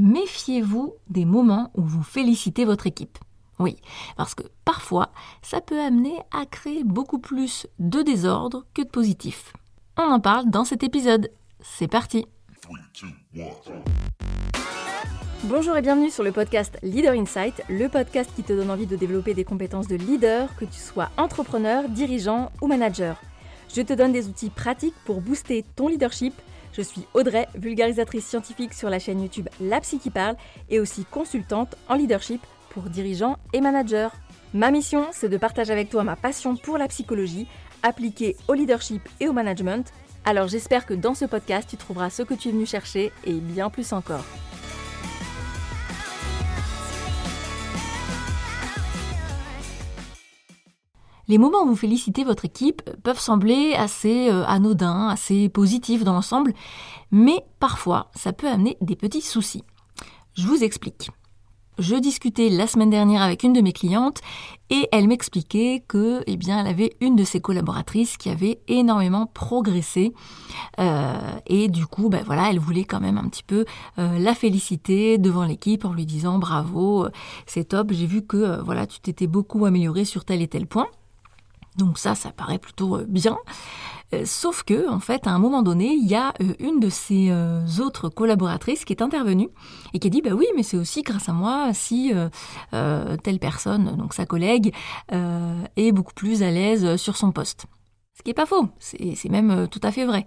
méfiez-vous des moments où vous félicitez votre équipe. Oui, parce que parfois, ça peut amener à créer beaucoup plus de désordre que de positif. On en parle dans cet épisode. C'est parti Bonjour et bienvenue sur le podcast Leader Insight, le podcast qui te donne envie de développer des compétences de leader, que tu sois entrepreneur, dirigeant ou manager. Je te donne des outils pratiques pour booster ton leadership je suis Audrey, vulgarisatrice scientifique sur la chaîne YouTube La Psy qui parle et aussi consultante en leadership pour dirigeants et managers. Ma mission, c'est de partager avec toi ma passion pour la psychologie appliquée au leadership et au management. Alors j'espère que dans ce podcast, tu trouveras ce que tu es venu chercher et bien plus encore. Les moments où vous félicitez votre équipe peuvent sembler assez euh, anodins, assez positifs dans l'ensemble, mais parfois ça peut amener des petits soucis. Je vous explique. Je discutais la semaine dernière avec une de mes clientes et elle m'expliquait que, eh bien, elle avait une de ses collaboratrices qui avait énormément progressé euh, et du coup, ben elle voulait quand même un petit peu euh, la féliciter devant l'équipe en lui disant bravo, c'est top, j'ai vu que voilà, tu t'étais beaucoup amélioré sur tel et tel point. Donc ça, ça paraît plutôt euh, bien. Euh, sauf que, en fait, à un moment donné, il y a euh, une de ses autres collaboratrices qui est intervenue et qui a dit, bah oui, mais c'est aussi grâce à moi si telle personne, donc sa collègue, est beaucoup plus à l'aise sur son poste. Ce qui n'est pas faux, c'est même tout à fait vrai.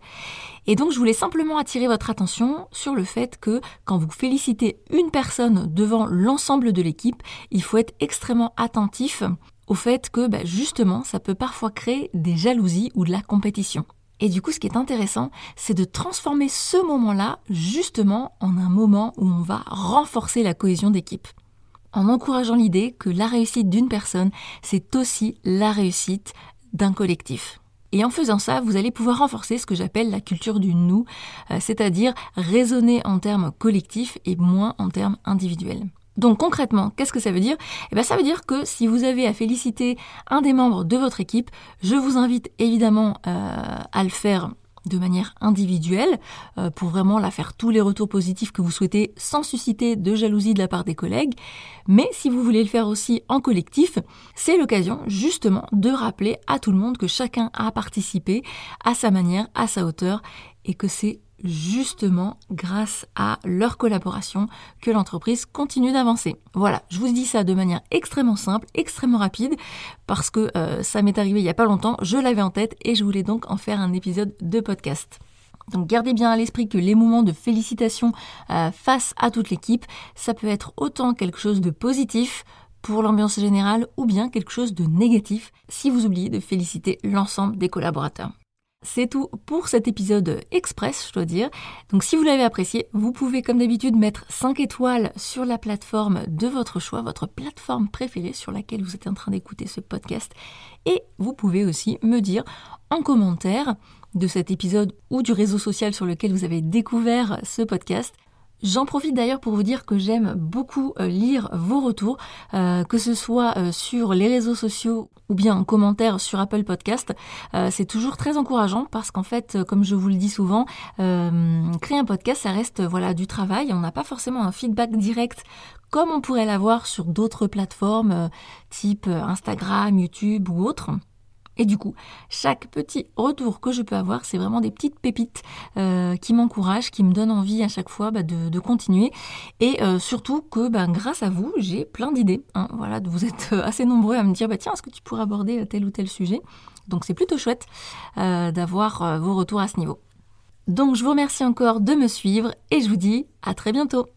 Et donc je voulais simplement attirer votre attention sur le fait que quand vous félicitez une personne devant l'ensemble de l'équipe, il faut être extrêmement attentif au fait que bah, justement ça peut parfois créer des jalousies ou de la compétition. Et du coup, ce qui est intéressant, c'est de transformer ce moment-là justement en un moment où on va renforcer la cohésion d'équipe. En encourageant l'idée que la réussite d'une personne, c'est aussi la réussite d'un collectif. Et en faisant ça, vous allez pouvoir renforcer ce que j'appelle la culture du nous, euh, c'est-à-dire raisonner en termes collectifs et moins en termes individuels. Donc concrètement, qu'est-ce que ça veut dire? Eh bien ça veut dire que si vous avez à féliciter un des membres de votre équipe, je vous invite évidemment euh, à le faire de manière individuelle euh, pour vraiment la faire tous les retours positifs que vous souhaitez sans susciter de jalousie de la part des collègues. Mais si vous voulez le faire aussi en collectif, c'est l'occasion justement de rappeler à tout le monde que chacun a participé à sa manière, à sa hauteur et que c'est justement grâce à leur collaboration que l'entreprise continue d'avancer. Voilà, je vous dis ça de manière extrêmement simple, extrêmement rapide, parce que euh, ça m'est arrivé il n'y a pas longtemps, je l'avais en tête et je voulais donc en faire un épisode de podcast. Donc gardez bien à l'esprit que les moments de félicitations euh, face à toute l'équipe, ça peut être autant quelque chose de positif pour l'ambiance générale ou bien quelque chose de négatif si vous oubliez de féliciter l'ensemble des collaborateurs. C'est tout pour cet épisode express, je dois dire. Donc si vous l'avez apprécié, vous pouvez comme d'habitude mettre 5 étoiles sur la plateforme de votre choix, votre plateforme préférée sur laquelle vous êtes en train d'écouter ce podcast. Et vous pouvez aussi me dire en commentaire de cet épisode ou du réseau social sur lequel vous avez découvert ce podcast J'en profite d'ailleurs pour vous dire que j'aime beaucoup euh, lire vos retours, euh, que ce soit euh, sur les réseaux sociaux ou bien en commentaire sur Apple Podcast. c'est toujours très encourageant parce qu'en fait, comme je vous le dis souvent, créer un podcast, ça reste voilà du travail. On n'a pas forcément un feedback direct comme on pourrait l'avoir sur d'autres plateformes type Instagram, YouTube ou autres. Et du coup, chaque petit retour que je peux avoir, c'est vraiment des petites pépites euh, qui m'encouragent, qui me donnent envie à chaque fois bah, de, continuer. Et euh, surtout que bah, grâce à vous, j'ai plein d'idées. Hein. voilà, vous êtes euh, assez nombreux à me dire, bah, tiens, est-ce que tu pourrais aborder tel ou tel sujet? Donc c'est plutôt chouette d'avoir vos retours à ce niveau. Donc je vous remercie encore de me suivre et je vous dis à très bientôt.